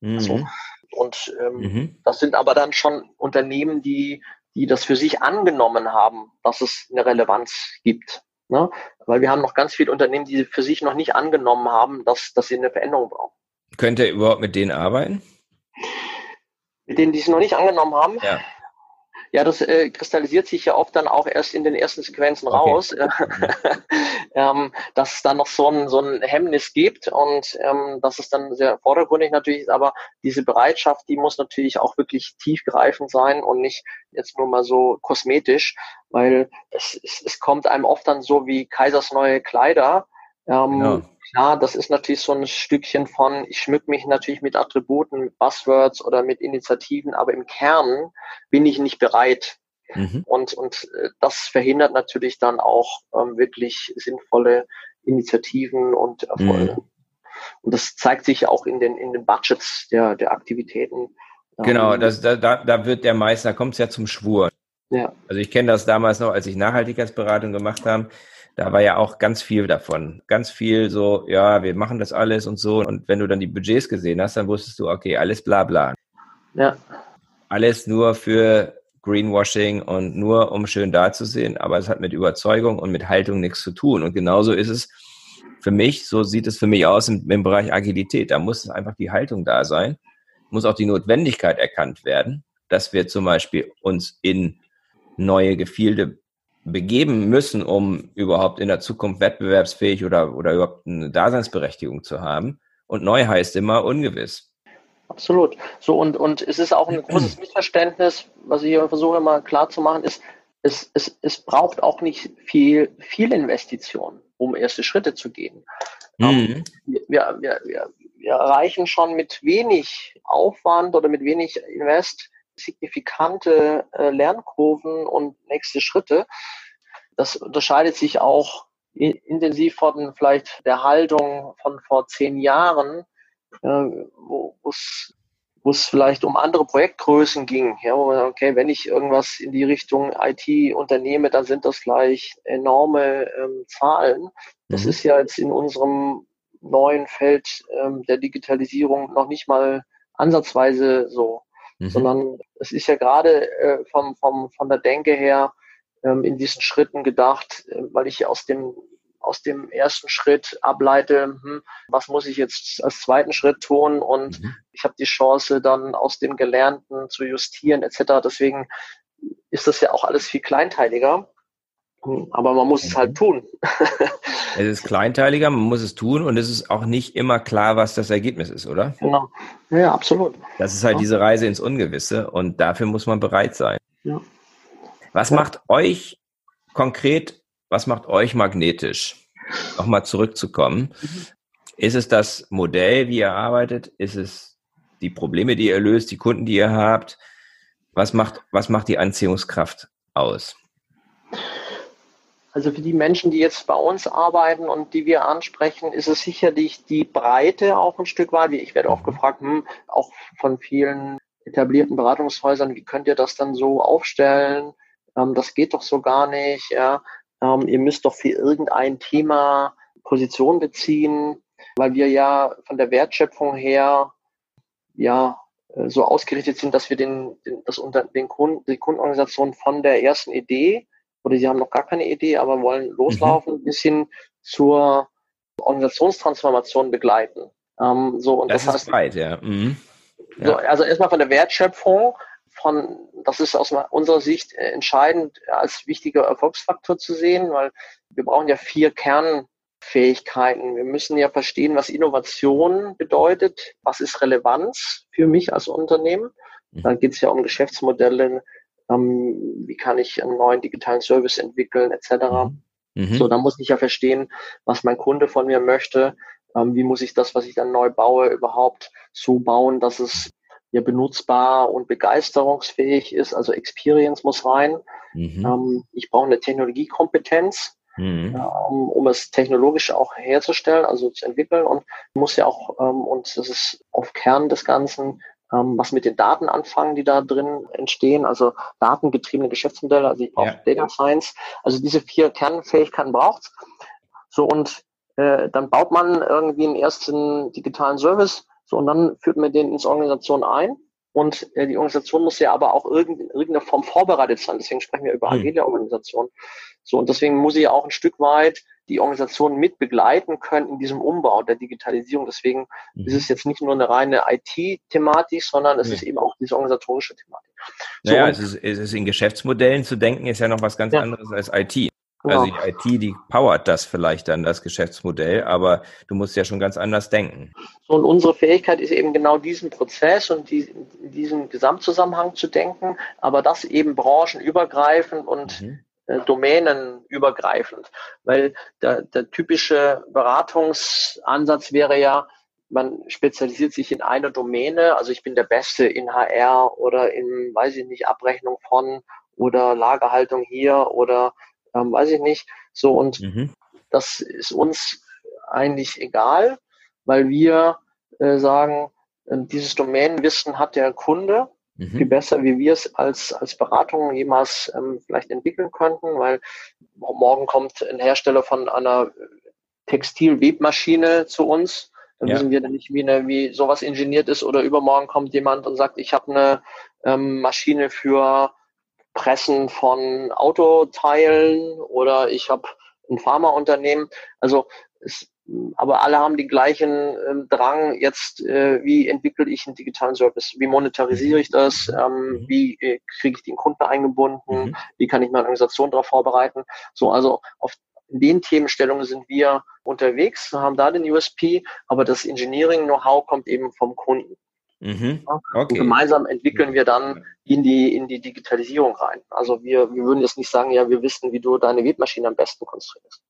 Speaker 3: Mhm. So. Und ähm, mhm. das sind aber dann schon Unternehmen, die, die das für sich angenommen haben, dass es eine Relevanz gibt. Ne? Weil wir haben noch ganz viele Unternehmen, die für sich noch nicht angenommen haben, dass, dass sie eine Veränderung brauchen.
Speaker 2: Könnt ihr überhaupt mit denen arbeiten?
Speaker 3: Mit denen, die es noch nicht angenommen haben?
Speaker 2: Ja.
Speaker 3: Ja, das äh, kristallisiert sich ja oft dann auch erst in den ersten Sequenzen okay. raus, äh, [LAUGHS] ähm, dass es dann noch so ein, so ein Hemmnis gibt und ähm, dass es dann sehr vordergründig natürlich ist, aber diese Bereitschaft, die muss natürlich auch wirklich tiefgreifend sein und nicht jetzt nur mal so kosmetisch, weil es, es, es kommt einem oft dann so wie Kaisers neue Kleider. Ähm, genau. Klar, das ist natürlich so ein Stückchen von, ich schmück mich natürlich mit Attributen, mit Buzzwords oder mit Initiativen, aber im Kern bin ich nicht bereit. Mhm. Und, und äh, das verhindert natürlich dann auch ähm, wirklich sinnvolle Initiativen und Erfolge. Mhm. Und das zeigt sich auch in den, in den Budgets der, der Aktivitäten.
Speaker 2: Genau, das, da, da wird der Meister, kommt es ja zum Schwur. Ja. Also ich kenne das damals noch, als ich Nachhaltigkeitsberatung gemacht habe da war ja auch ganz viel davon. Ganz viel so, ja, wir machen das alles und so. Und wenn du dann die Budgets gesehen hast, dann wusstest du, okay, alles bla bla. Ja. Alles nur für Greenwashing und nur um schön dazusehen, aber es hat mit Überzeugung und mit Haltung nichts zu tun. Und genauso ist es für mich, so sieht es für mich aus im, im Bereich Agilität. Da muss einfach die Haltung da sein, muss auch die Notwendigkeit erkannt werden, dass wir zum Beispiel uns in neue Gefilde begeben müssen, um überhaupt in der Zukunft wettbewerbsfähig oder, oder überhaupt eine Daseinsberechtigung zu haben. Und neu heißt immer ungewiss.
Speaker 3: Absolut. So, und, und es ist auch ein [CLEARS THROAT] großes Missverständnis, was ich hier versuche mal klar zu machen, ist, es, es, es braucht auch nicht viel, viel Investition, um erste Schritte zu gehen. Mhm. Wir, wir, wir, wir erreichen schon mit wenig Aufwand oder mit wenig Invest signifikante äh, Lernkurven und nächste Schritte. Das unterscheidet sich auch intensiv von vielleicht der Haltung von vor zehn Jahren, äh, wo es wo es vielleicht um andere Projektgrößen ging. Ja, wo man, okay, wenn ich irgendwas in die Richtung IT unternehme, dann sind das gleich enorme ähm, Zahlen. Das mhm. ist ja jetzt in unserem neuen Feld ähm, der Digitalisierung noch nicht mal ansatzweise so mhm. sondern es ist ja gerade äh, vom, vom, von der Denke her ähm, in diesen Schritten gedacht, äh, weil ich aus dem aus dem ersten Schritt ableite, hm, was muss ich jetzt als zweiten Schritt tun und mhm. ich habe die Chance dann aus dem Gelernten zu justieren etc. Deswegen ist das ja auch alles viel kleinteiliger. Aber man muss es halt mhm. tun. [LAUGHS]
Speaker 2: es ist kleinteiliger, man muss es tun und es ist auch nicht immer klar, was das Ergebnis ist, oder?
Speaker 3: Genau. Ja, absolut.
Speaker 2: Das ist halt ja. diese Reise ins Ungewisse und dafür muss man bereit sein. Ja. Was ja. macht euch konkret, was macht euch magnetisch? Nochmal zurückzukommen. Mhm. Ist es das Modell, wie ihr arbeitet? Ist es die Probleme, die ihr löst, die Kunden, die ihr habt? Was macht, was macht die Anziehungskraft aus?
Speaker 3: Also für die Menschen, die jetzt bei uns arbeiten und die wir ansprechen, ist es sicherlich die Breite auch ein Stück weit. Ich werde oft mhm. gefragt, hm, auch von vielen etablierten Beratungshäusern, wie könnt ihr das dann so aufstellen? Ähm, das geht doch so gar nicht. Ja? Ähm, ihr müsst doch für irgendein Thema Position beziehen, weil wir ja von der Wertschöpfung her ja äh, so ausgerichtet sind, dass wir den, den, das unter, den Kunden, die Kundenorganisation von der ersten Idee oder sie haben noch gar keine Idee, aber wollen loslaufen, mhm. bis hin zur Organisationstransformation begleiten.
Speaker 2: Ähm, so, und das, das heißt, weit, ja. Mhm.
Speaker 3: ja. So, also erstmal von der Wertschöpfung von, das ist aus unserer Sicht entscheidend als wichtiger Erfolgsfaktor zu sehen, weil wir brauchen ja vier Kernfähigkeiten. Wir müssen ja verstehen, was Innovation bedeutet, was ist Relevanz für mich als Unternehmen. Mhm. Dann geht es ja um Geschäftsmodelle, ähm, wie kann ich einen neuen digitalen Service entwickeln, etc. Mhm. So, dann muss ich ja verstehen, was mein Kunde von mir möchte. Ähm, wie muss ich das, was ich dann neu baue, überhaupt so bauen, dass es ja benutzbar und begeisterungsfähig ist. Also Experience muss rein. Mhm. Ähm, ich brauche eine Technologiekompetenz, mhm. ähm, um es technologisch auch herzustellen, also zu entwickeln und muss ja auch, ähm, und das ist auf Kern des Ganzen, ähm, was mit den Daten anfangen, die da drin entstehen, also datengetriebene Geschäftsmodelle, also ich brauche ja. Data Science. Also diese vier Kernfähigkeiten braucht's. So und äh, dann baut man irgendwie einen ersten digitalen Service so, und dann führt man den ins Organisation ein. Und äh, die Organisation muss ja aber auch irgend, in irgendeiner Form vorbereitet sein. Deswegen sprechen wir über hm. agile Organisation. So, und deswegen muss ich ja auch ein Stück weit die Organisation mit begleiten können in diesem Umbau der Digitalisierung. Deswegen mhm. ist es jetzt nicht nur eine reine IT-Thematik, sondern es mhm. ist eben auch diese organisatorische Thematik.
Speaker 2: So, naja, es ist, es ist in Geschäftsmodellen zu denken, ist ja noch was ganz ja. anderes als IT. Also genau. Also die IT, die powert das vielleicht dann, das Geschäftsmodell, aber du musst ja schon ganz anders denken.
Speaker 3: So, und unsere Fähigkeit ist eben genau diesen Prozess und die, diesen Gesamtzusammenhang zu denken, aber das eben branchenübergreifend und mhm. Äh, domänenübergreifend. Weil der, der typische Beratungsansatz wäre ja, man spezialisiert sich in einer Domäne, also ich bin der Beste in HR oder in, weiß ich nicht, Abrechnung von oder Lagerhaltung hier oder ähm, weiß ich nicht. So, und mhm. das ist uns eigentlich egal, weil wir äh, sagen, äh, dieses Domänenwissen hat der Kunde mhm. viel besser, wie wir es als, als Beratung jemals ähm, vielleicht entwickeln könnten, weil morgen kommt ein Hersteller von einer Textilwebmaschine zu uns. Dann ja. wissen wir dann nicht, wie, eine, wie sowas ingeniert ist. Oder übermorgen kommt jemand und sagt, ich habe eine ähm, Maschine für Pressen von Autoteilen oder ich habe ein Pharmaunternehmen. Also es, aber alle haben den gleichen äh, Drang jetzt, äh, wie entwickle ich einen digitalen Service, wie monetarisiere ich das, ähm, mhm. wie äh, kriege ich den Kunden eingebunden, mhm. wie kann ich meine Organisation darauf vorbereiten. So, also auf den Themenstellungen sind wir unterwegs, haben da den USP, aber das Engineering-Know-how kommt eben vom Kunden. Mhm. Okay. Und gemeinsam entwickeln wir dann in die, in die Digitalisierung rein. Also wir, wir würden jetzt nicht sagen, ja, wir wissen, wie du deine Webmaschine am besten konstruierst.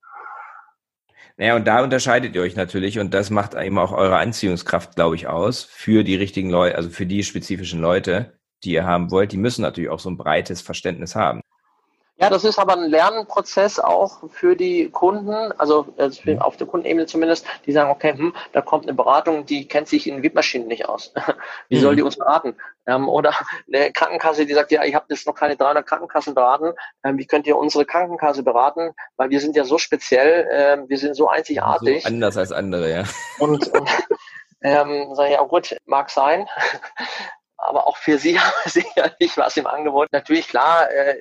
Speaker 2: Naja, und da unterscheidet ihr euch natürlich und das macht eben auch eure Anziehungskraft, glaube ich, aus für die richtigen Leute, also für die spezifischen Leute, die ihr haben wollt. Die müssen natürlich auch so ein breites Verständnis haben.
Speaker 3: Ja, das ist aber ein Lernprozess auch für die Kunden, also mhm. auf der Kundenebene zumindest, die sagen, okay, hm, da kommt eine Beratung, die kennt sich in Webmaschinen nicht aus. [LAUGHS] Wie soll mhm. die uns beraten? Ähm, oder eine Krankenkasse, die sagt, ja, ich habe jetzt noch keine 300 Krankenkassen beraten. Ähm, wie könnt ihr unsere Krankenkasse beraten? Weil wir sind ja so speziell, ähm, wir sind so einzigartig.
Speaker 2: So anders als andere, ja.
Speaker 3: Und, [LAUGHS] und ähm, sage ich, ja gut, mag sein. [LAUGHS] aber auch für Sie haben wir sicherlich was im Angebot. Natürlich, klar, äh,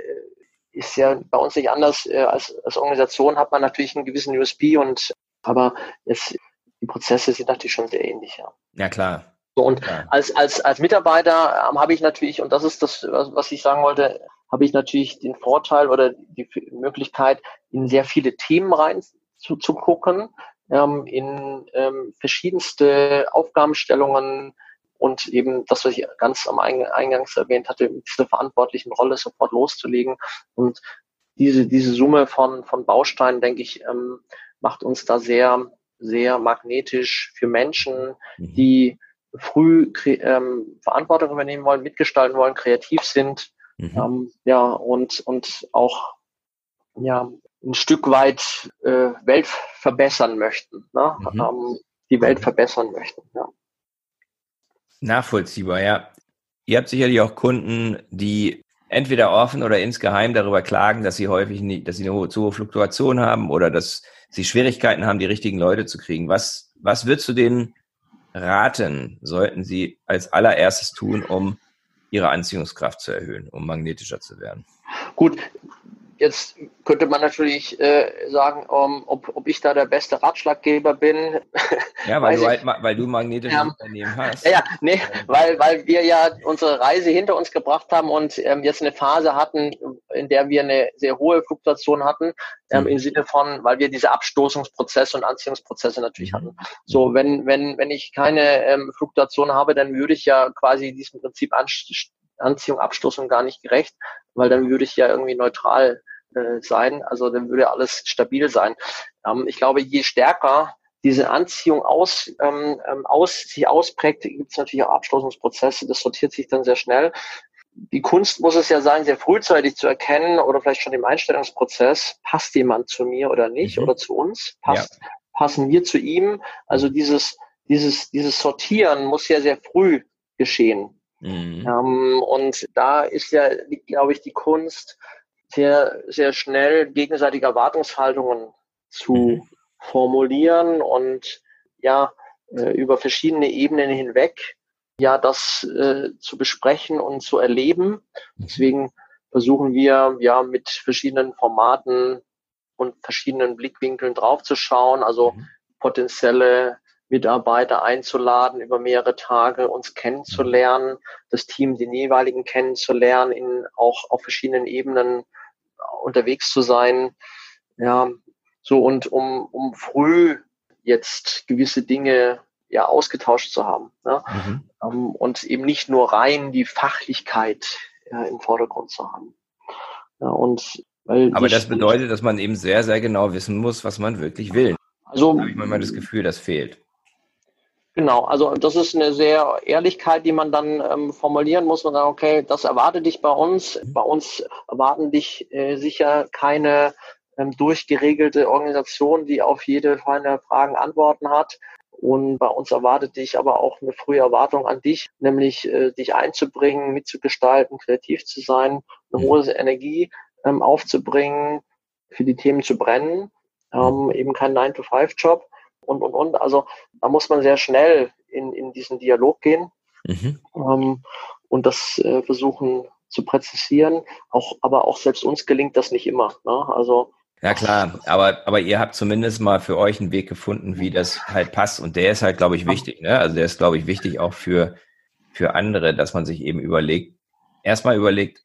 Speaker 3: ist ja bei uns nicht anders. Äh, als, als Organisation hat man natürlich einen gewissen USP und aber jetzt die Prozesse sind natürlich schon sehr ähnlich. Ja,
Speaker 2: ja klar.
Speaker 3: So, und ja. als, als, als Mitarbeiter ähm, habe ich natürlich, und das ist das, was ich sagen wollte, habe ich natürlich den Vorteil oder die Möglichkeit, in sehr viele Themen rein zu, zu gucken, ähm, in ähm, verschiedenste Aufgabenstellungen, und eben das, was ich ganz am Eingangs erwähnt hatte, mit dieser verantwortlichen Rolle sofort loszulegen. Und diese, diese Summe von, von Bausteinen, denke ich, ähm, macht uns da sehr, sehr magnetisch für Menschen, mhm. die früh ähm, Verantwortung übernehmen wollen, mitgestalten wollen, kreativ sind, mhm. ähm, ja, und, und auch ja, ein Stück weit äh, Welt verbessern möchten, ne? Mhm. Ähm, die Welt verbessern möchten. Ja.
Speaker 2: Nachvollziehbar, ja. Ihr habt sicherlich auch Kunden, die entweder offen oder insgeheim darüber klagen, dass sie häufig nie, dass sie eine hohe, zu hohe Fluktuation haben oder dass sie Schwierigkeiten haben, die richtigen Leute zu kriegen. Was, was würdest du denen raten, sollten sie als allererstes tun, um ihre Anziehungskraft zu erhöhen, um magnetischer zu werden?
Speaker 3: Gut, Jetzt könnte man natürlich äh, sagen, um, ob, ob ich da der beste Ratschlaggeber bin. [LAUGHS]
Speaker 2: Ja, weil, du, halt, weil du magnetische ähm, Unternehmen hast.
Speaker 3: Ja, nee, weil, weil wir ja unsere Reise hinter uns gebracht haben und ähm, jetzt eine Phase hatten, in der wir eine sehr hohe Fluktuation hatten, ähm, mhm. im Sinne von, weil wir diese Abstoßungsprozesse und Anziehungsprozesse natürlich mhm. hatten. So, wenn, wenn, wenn ich keine ähm, Fluktuation habe, dann würde ich ja quasi diesem Prinzip Anziehung, Abstoßung gar nicht gerecht, weil dann würde ich ja irgendwie neutral äh, sein. Also dann würde alles stabil sein. Ähm, ich glaube, je stärker diese Anziehung aus, ähm, ähm aus sich ausprägt, gibt es natürlich auch Abstoßungsprozesse. Das sortiert sich dann sehr schnell. Die Kunst muss es ja sein, sehr frühzeitig zu erkennen oder vielleicht schon im Einstellungsprozess, passt jemand zu mir oder nicht mhm. oder zu uns? Passt, ja. Passen wir zu ihm? Also dieses, dieses, dieses Sortieren muss ja sehr früh geschehen. Mhm. Ähm, und da ist ja, glaube ich, die Kunst, sehr, sehr schnell gegenseitige Erwartungshaltungen zu mhm. formulieren und ja, äh, über verschiedene Ebenen hinweg ja, das äh, zu besprechen und zu erleben. Mhm. Deswegen versuchen wir ja mit verschiedenen Formaten und verschiedenen Blickwinkeln draufzuschauen, also mhm. potenzielle Mitarbeiter einzuladen, über mehrere Tage uns kennenzulernen, das Team, den jeweiligen kennenzulernen, in auch auf verschiedenen Ebenen unterwegs zu sein. Ja, so und um, um früh jetzt gewisse Dinge ja ausgetauscht zu haben. Ne? Mhm. Um, und eben nicht nur rein die Fachlichkeit ja, im Vordergrund zu haben. Ja, und
Speaker 2: weil Aber das bedeutet, dass man eben sehr, sehr genau wissen muss, was man wirklich will. Also da habe ich manchmal das Gefühl, das fehlt.
Speaker 3: Genau, also das ist eine sehr Ehrlichkeit, die man dann ähm, formulieren muss und sagen, okay, das erwartet dich bei uns. Bei uns erwarten dich äh, sicher keine ähm, durchgeregelte Organisation, die auf jede feine Fragen Antworten hat. Und bei uns erwartet dich aber auch eine frühe Erwartung an dich, nämlich äh, dich einzubringen, mitzugestalten, kreativ zu sein, eine hohe Energie ähm, aufzubringen, für die Themen zu brennen, ähm, eben kein 9-to-5-Job und, und, und. Also da muss man sehr schnell in, in diesen Dialog gehen mhm. ähm, und das äh, versuchen zu präzisieren. Auch, aber auch selbst uns gelingt das nicht immer. Ne? Also
Speaker 2: ja klar, aber, aber ihr habt zumindest mal für euch einen Weg gefunden, wie das halt passt. Und der ist halt, glaube ich, wichtig. Ne? Also der ist, glaube ich, wichtig auch für, für andere, dass man sich eben überlegt, erstmal überlegt,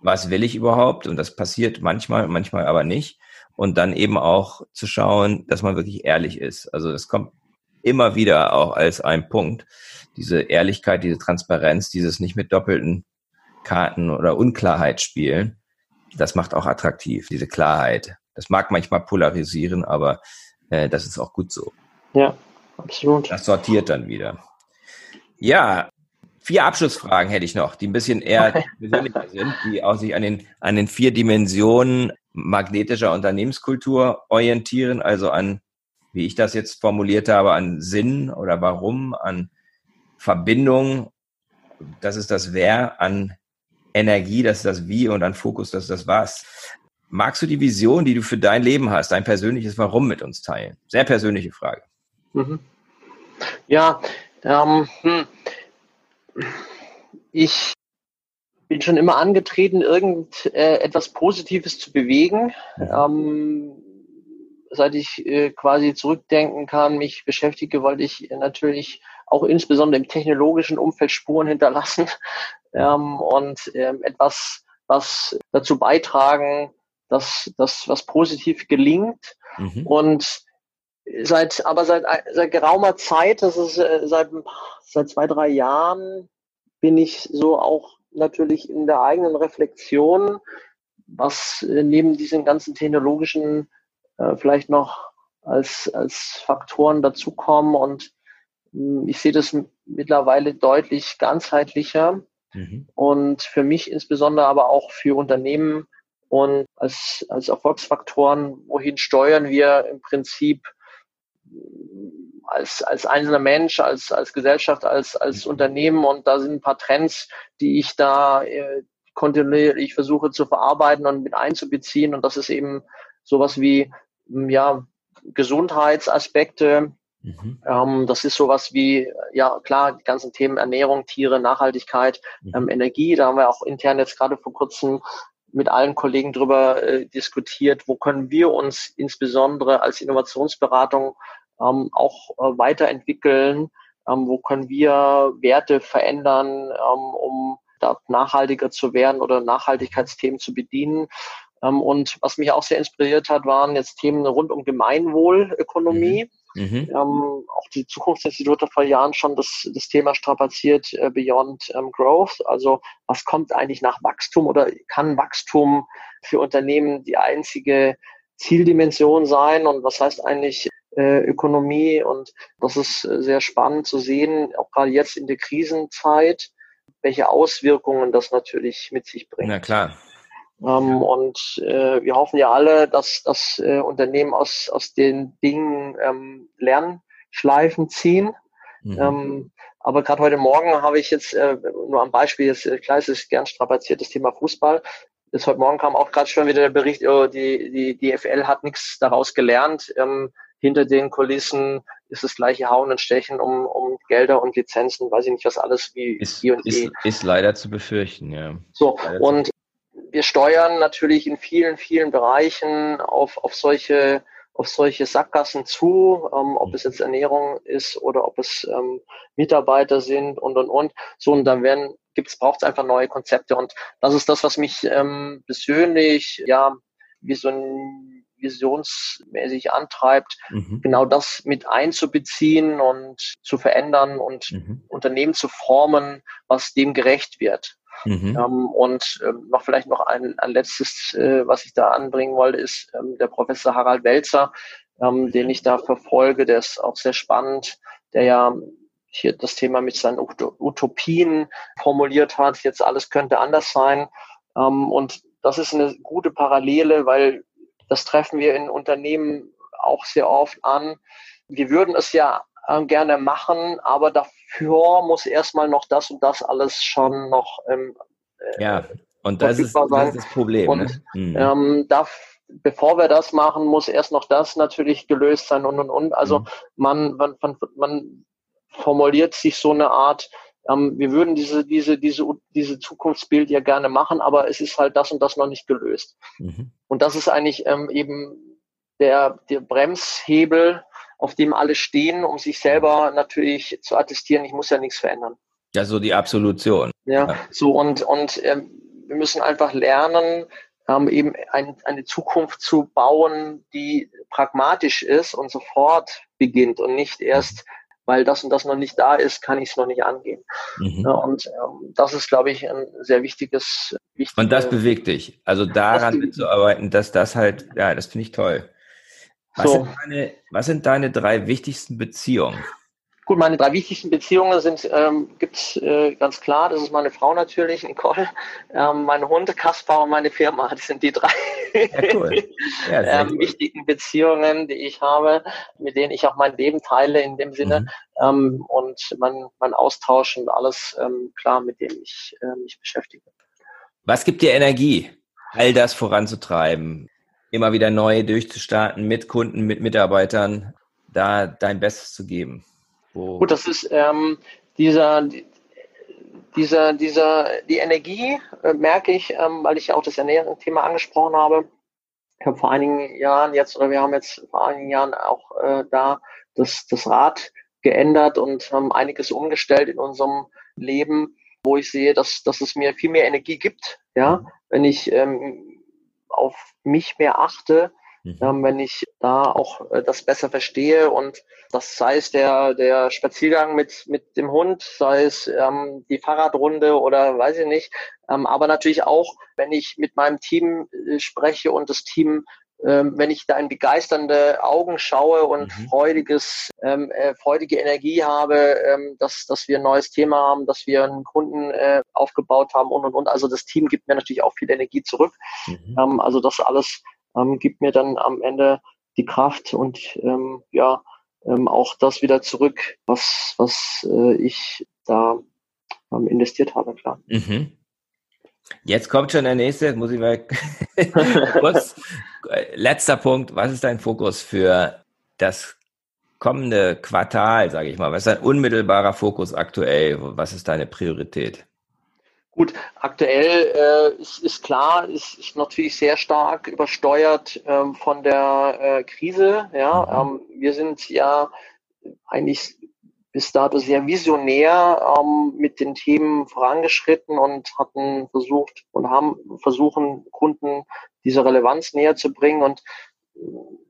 Speaker 2: was will ich überhaupt? Und das passiert manchmal, manchmal aber nicht und dann eben auch zu schauen, dass man wirklich ehrlich ist. Also das kommt immer wieder auch als ein Punkt. Diese Ehrlichkeit, diese Transparenz, dieses nicht mit doppelten Karten oder Unklarheit spielen, das macht auch attraktiv, diese Klarheit. Das mag manchmal polarisieren, aber äh, das ist auch gut so.
Speaker 3: Ja, absolut.
Speaker 2: Das sortiert dann wieder. Ja, vier Abschlussfragen hätte ich noch, die ein bisschen eher persönlicher sind, die auch sich an den, an den vier Dimensionen magnetischer Unternehmenskultur orientieren, also an, wie ich das jetzt formuliert habe, an Sinn oder Warum, an Verbindung, das ist das Wer, an Energie, das ist das Wie und an Fokus, das ist das Was. Magst du die Vision, die du für dein Leben hast, dein persönliches Warum mit uns teilen? Sehr persönliche Frage. Mhm.
Speaker 3: Ja, ähm, hm. ich bin schon immer angetreten, irgendetwas äh, Positives zu bewegen. Ähm, seit ich äh, quasi zurückdenken kann, mich beschäftige, wollte ich natürlich auch insbesondere im technologischen Umfeld Spuren hinterlassen ähm, und ähm, etwas, was dazu beitragen, dass das was positiv gelingt. Mhm. Und seit, aber seit, seit geraumer Zeit, das ist äh, seit, seit zwei, drei Jahren, bin ich so auch natürlich in der eigenen Reflexion, was äh, neben diesen ganzen technologischen äh, vielleicht noch als, als Faktoren dazukommen. Und mh, hm, ich sehe das mittlerweile deutlich ganzheitlicher. Mhm. Und für mich insbesondere aber auch für Unternehmen und als, als Erfolgsfaktoren, wohin steuern wir im Prinzip als, als einzelner Mensch, als, als Gesellschaft, als, als mhm. Unternehmen. Und da sind ein paar Trends, die ich da äh, kontinuierlich versuche zu verarbeiten und mit einzubeziehen. Und das ist eben sowas wie, hm, ja, Gesundheitsaspekte. Mhm. Ähm, das ist sowas wie, ja klar, die ganzen Themen Ernährung, Tiere, Nachhaltigkeit, mhm. ähm, Energie. Da haben wir auch intern jetzt gerade vor kurzem mit allen Kollegen darüber äh, diskutiert, wo können wir uns insbesondere als Innovationsberatung ähm, auch äh, weiterentwickeln, ähm, wo können wir Werte verändern, ähm, um da nachhaltiger zu werden oder Nachhaltigkeitsthemen zu bedienen. Ähm, und was mich auch sehr inspiriert hat, waren jetzt Themen rund um Gemeinwohlökonomie. Mhm. Mhm. Ähm, auch die Zukunftsinstitute vor Jahren schon das, das Thema strapaziert, äh, Beyond ähm, Growth. Also was kommt eigentlich nach Wachstum oder kann Wachstum für Unternehmen die einzige Zieldimension sein und was heißt eigentlich Ökonomie und das ist äh, sehr spannend zu sehen, auch gerade jetzt in der Krisenzeit, welche Auswirkungen das natürlich mit sich bringt.
Speaker 2: Na klar.
Speaker 3: Ähm, und äh, wir hoffen ja alle, dass das äh, Unternehmen aus, aus den Dingen ähm, Lernschleifen ziehen. Mhm. Ähm, aber gerade heute Morgen habe ich jetzt äh, nur am Beispiel, jetzt, äh, klar, es ist gern strapaziert, das Thema Fußball. Jetzt heute Morgen kam auch gerade schon wieder der Bericht, oh, die, die, die FL hat nichts daraus gelernt. Ähm, hinter den Kulissen ist das gleiche Hauen und Stechen um, um Gelder und Lizenzen, weiß ich nicht, was alles wie
Speaker 2: ist, und ist, ist leider zu befürchten, ja.
Speaker 3: So, und wir steuern natürlich in vielen, vielen Bereichen auf, auf solche auf solche Sackgassen zu, ähm, ob es jetzt Ernährung ist oder ob es ähm, Mitarbeiter sind und und und. So und dann werden gibt's braucht es einfach neue Konzepte und das ist das, was mich ähm, persönlich ja wie so ein visionsmäßig antreibt, mhm. genau das mit einzubeziehen und zu verändern und mhm. Unternehmen zu formen, was dem gerecht wird. Mhm. Ähm, und ähm, noch vielleicht noch ein, ein letztes, äh, was ich da anbringen wollte, ist ähm, der Professor Harald Welzer, ähm, den ich da verfolge, der ist auch sehr spannend, der ja hier das Thema mit seinen Utopien formuliert hat, jetzt alles könnte anders sein. Ähm, und das ist eine gute Parallele, weil das treffen wir in Unternehmen auch sehr oft an. Wir würden es ja äh, gerne machen, aber dafür muss erstmal noch das und das alles schon noch
Speaker 2: ähm, äh, ja und das ist, das ist, das Problem
Speaker 3: und ne? mhm. ähm, darf, bevor wir das machen muss erst noch das natürlich gelöst sein und und und also mhm. man, man, man man formuliert sich so eine Art ähm, wir würden diese diese diese diese Zukunftsbild ja gerne machen aber es ist halt das und das noch nicht gelöst mhm. und das ist eigentlich ähm, eben der der Bremshebel auf dem alle stehen, um sich selber natürlich zu attestieren, ich muss ja nichts verändern.
Speaker 2: Ja, so die Absolution.
Speaker 3: Ja, ja. so und, und äh, wir müssen einfach lernen, ähm, eben ein, eine Zukunft zu bauen, die pragmatisch ist und sofort beginnt und nicht erst, weil das und das noch nicht da ist, kann ich es noch nicht angehen. Mhm. Und ähm, das ist, glaube ich, ein sehr wichtiges.
Speaker 2: Wichtige, und das bewegt dich. Also daran mitzuarbeiten, dass das halt, ja, das finde ich toll. Was, so. sind deine, was sind deine drei wichtigsten Beziehungen?
Speaker 3: Gut, meine drei wichtigsten Beziehungen sind, ähm, gibt äh, ganz klar, das ist meine Frau natürlich, Nicole, ähm, meine Hunde, Kaspar und meine Firma. Das sind die drei ja, cool. ja, [LAUGHS] ähm, cool. wichtigen Beziehungen, die ich habe, mit denen ich auch mein Leben teile in dem Sinne mhm. ähm, und mein, mein Austausch und alles ähm, klar, mit dem ich äh, mich beschäftige.
Speaker 2: Was gibt dir Energie, all das voranzutreiben? immer wieder neu durchzustarten mit Kunden, mit Mitarbeitern, da dein Bestes zu geben.
Speaker 3: Wo Gut, das ist ähm, dieser, dieser, dieser, die Energie äh, merke ich, ähm, weil ich ja auch das Ernährungsthema angesprochen habe. Ich habe vor einigen Jahren jetzt, oder wir haben jetzt vor einigen Jahren auch äh, da das, das Rad geändert und haben einiges umgestellt in unserem Leben, wo ich sehe, dass, dass es mir viel mehr Energie gibt, ja, wenn ich ähm, auf mich mehr achte, mhm. wenn ich da auch äh, das besser verstehe und das sei es der, der Spaziergang mit, mit dem Hund, sei es ähm, die Fahrradrunde oder weiß ich nicht, ähm, aber natürlich auch, wenn ich mit meinem Team äh, spreche und das Team ähm, wenn ich da in begeisternde Augen schaue und mhm. freudiges, ähm, äh, freudige Energie habe, ähm, dass, dass wir ein neues Thema haben, dass wir einen Kunden äh, aufgebaut haben und und und. Also das Team gibt mir natürlich auch viel Energie zurück. Mhm. Ähm, also das alles ähm, gibt mir dann am Ende die Kraft und ähm, ja ähm, auch das wieder zurück, was, was äh, ich da ähm, investiert habe, klar.
Speaker 2: Mhm. Jetzt kommt schon der nächste, muss ich mal [LAUGHS] kurz. Letzter Punkt, was ist dein Fokus für das kommende Quartal, sage ich mal? Was ist dein unmittelbarer Fokus aktuell? Was ist deine Priorität?
Speaker 3: Gut, aktuell äh, ist, ist klar, ist, ist natürlich sehr stark übersteuert ähm, von der äh, Krise. Ja, mhm. ähm, wir sind ja eigentlich bis dato sehr visionär ähm, mit den Themen vorangeschritten und hatten versucht und haben versuchen, Kunden diese Relevanz näher zu bringen. Und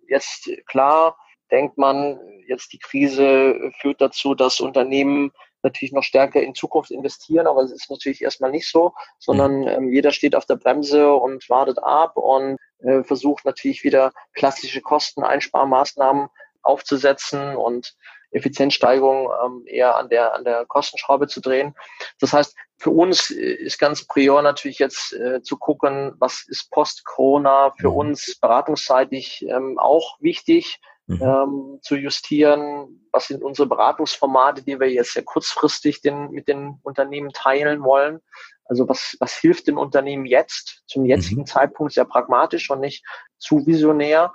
Speaker 3: jetzt klar denkt man, jetzt die Krise führt dazu, dass Unternehmen natürlich noch stärker in Zukunft investieren, aber es ist natürlich erstmal nicht so, sondern mhm. ähm, jeder steht auf der Bremse und wartet ab und äh, versucht natürlich wieder klassische Kosteneinsparmaßnahmen aufzusetzen und Effizienzsteigerung ähm, eher an der, an der Kostenschraube zu drehen. Das heißt, für uns ist ganz prior natürlich jetzt äh, zu gucken, was ist post-Corona für mhm. uns beratungsseitig ähm, auch wichtig mhm. ähm, zu justieren. Was sind unsere Beratungsformate, die wir jetzt sehr kurzfristig den, mit den Unternehmen teilen wollen? Also was, was hilft den Unternehmen jetzt, zum jetzigen mhm. Zeitpunkt sehr pragmatisch und nicht zu visionär?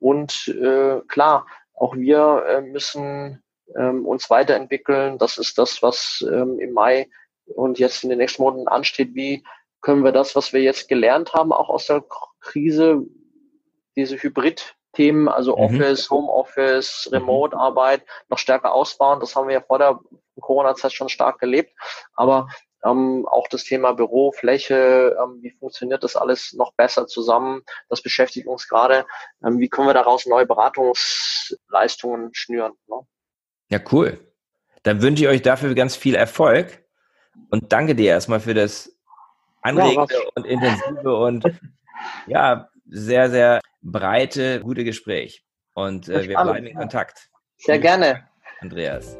Speaker 3: Und äh, klar, auch wir äh, müssen ähm, uns weiterentwickeln. Das ist das, was ähm, im Mai und jetzt in den nächsten Monaten ansteht. Wie können wir das, was wir jetzt gelernt haben, auch aus der Krise, diese Hybrid-Themen, also mhm. Office, Homeoffice, mhm. Remote-Arbeit noch stärker ausbauen? Das haben wir ja vor der Corona-Zeit schon stark gelebt. Aber ähm, auch das Thema Bürofläche, ähm, wie funktioniert das alles noch besser zusammen? Das beschäftigt uns gerade. Ähm, wie können wir daraus neue Beratungsleistungen schnüren? Ne?
Speaker 2: Ja, cool. Dann wünsche ich euch dafür ganz viel Erfolg und danke dir erstmal für das anregende ja, und intensive und ja, sehr, sehr breite, gute Gespräch. Und äh, wir bleiben in Kontakt.
Speaker 3: Sehr gerne.
Speaker 2: Andreas.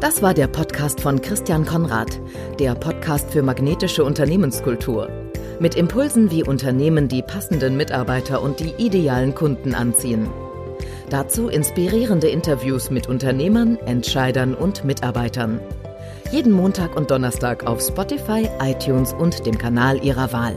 Speaker 1: Das war der Podcast von Christian Konrad, der Podcast für magnetische Unternehmenskultur. Mit Impulsen, wie Unternehmen die passenden Mitarbeiter und die idealen Kunden anziehen. Dazu inspirierende Interviews mit Unternehmern, Entscheidern und Mitarbeitern. Jeden Montag und Donnerstag auf Spotify, iTunes und dem Kanal Ihrer Wahl.